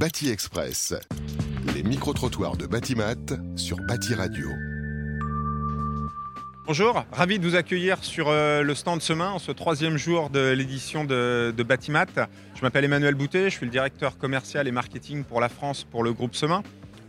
Bâti Express. Les micro-trottoirs de Batimat sur Bâti Radio. Bonjour, ravi de vous accueillir sur euh, le stand Semain en ce troisième jour de l'édition de, de Batimat. Je m'appelle Emmanuel Boutet, je suis le directeur commercial et marketing pour la France pour le groupe Semain.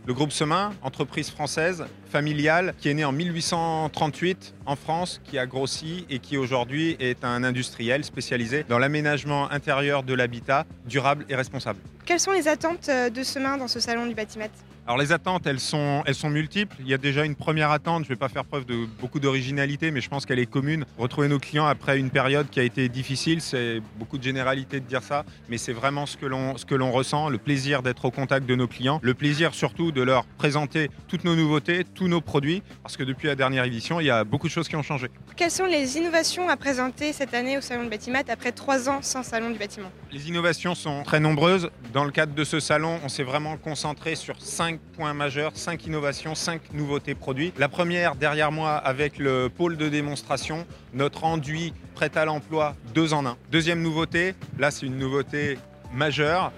Le groupe Semain, entreprise française, familiale, qui est née en 1838 en France, qui a grossi et qui aujourd'hui est un industriel spécialisé dans l'aménagement intérieur de l'habitat durable et responsable. Quelles sont les attentes euh, de Semain dans ce salon du bâtiment alors les attentes, elles sont, elles sont multiples. Il y a déjà une première attente, je ne vais pas faire preuve de beaucoup d'originalité, mais je pense qu'elle est commune. Retrouver nos clients après une période qui a été difficile, c'est beaucoup de généralité de dire ça, mais c'est vraiment ce que l'on ce que l'on ressent, le plaisir d'être au contact de nos clients, le plaisir surtout de leur présenter toutes nos nouveautés, tous nos produits, parce que depuis la dernière édition, il y a beaucoup de choses qui ont changé. Quelles sont les innovations à présenter cette année au Salon du Bâtiment après trois ans sans Salon du Bâtiment? Les innovations sont très nombreuses. Dans le cadre de ce salon, on s'est vraiment concentré sur cinq points majeurs, cinq innovations, cinq nouveautés produits. La première derrière moi avec le pôle de démonstration, notre enduit prêt à l'emploi deux en un. Deuxième nouveauté, là c'est une nouveauté majeure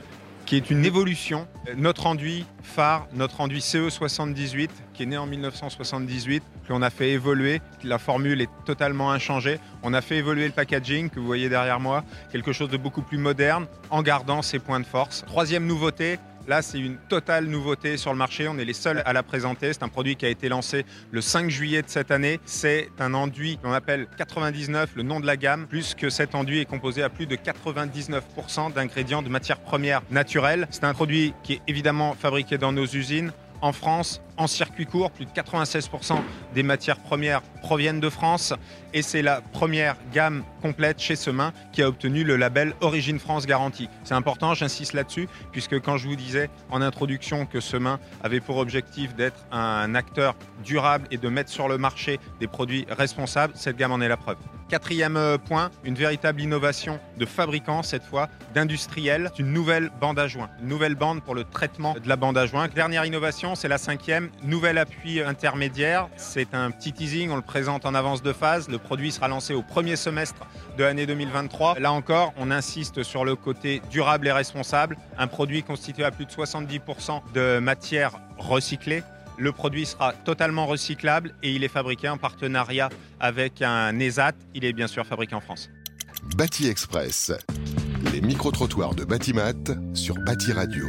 qui est une évolution. Notre enduit phare, notre enduit CE78, qui est né en 1978, qu'on a fait évoluer, la formule est totalement inchangée. On a fait évoluer le packaging que vous voyez derrière moi, quelque chose de beaucoup plus moderne, en gardant ses points de force. Troisième nouveauté, Là, c'est une totale nouveauté sur le marché. On est les seuls à la présenter. C'est un produit qui a été lancé le 5 juillet de cette année. C'est un enduit qu'on appelle 99, le nom de la gamme, puisque cet enduit est composé à plus de 99% d'ingrédients de matières premières naturelles. C'est un produit qui est évidemment fabriqué dans nos usines en France en circuit court. Plus de 96% des matières premières proviennent de France et c'est la première gamme complète chez Semain qui a obtenu le label Origine France Garantie. C'est important, j'insiste là-dessus, puisque quand je vous disais en introduction que Semain avait pour objectif d'être un acteur durable et de mettre sur le marché des produits responsables, cette gamme en est la preuve. Quatrième euh, point, une véritable innovation de fabricant, cette fois d'industriel, une nouvelle bande à joint, une nouvelle bande pour le traitement de la bande à joint. Dernière innovation, c'est la cinquième, nouvel appui intermédiaire. C'est un petit teasing, on le présente en avance de phase. Le produit sera lancé au premier semestre de l'année 2023. Là encore, on insiste sur le côté durable et responsable. Un produit constitué à plus de 70% de matière recyclée le produit sera totalement recyclable et il est fabriqué en partenariat avec un ESAT. Il est bien sûr fabriqué en France. Bâti Express. Les micro-trottoirs de Batimat sur Bâti Radio.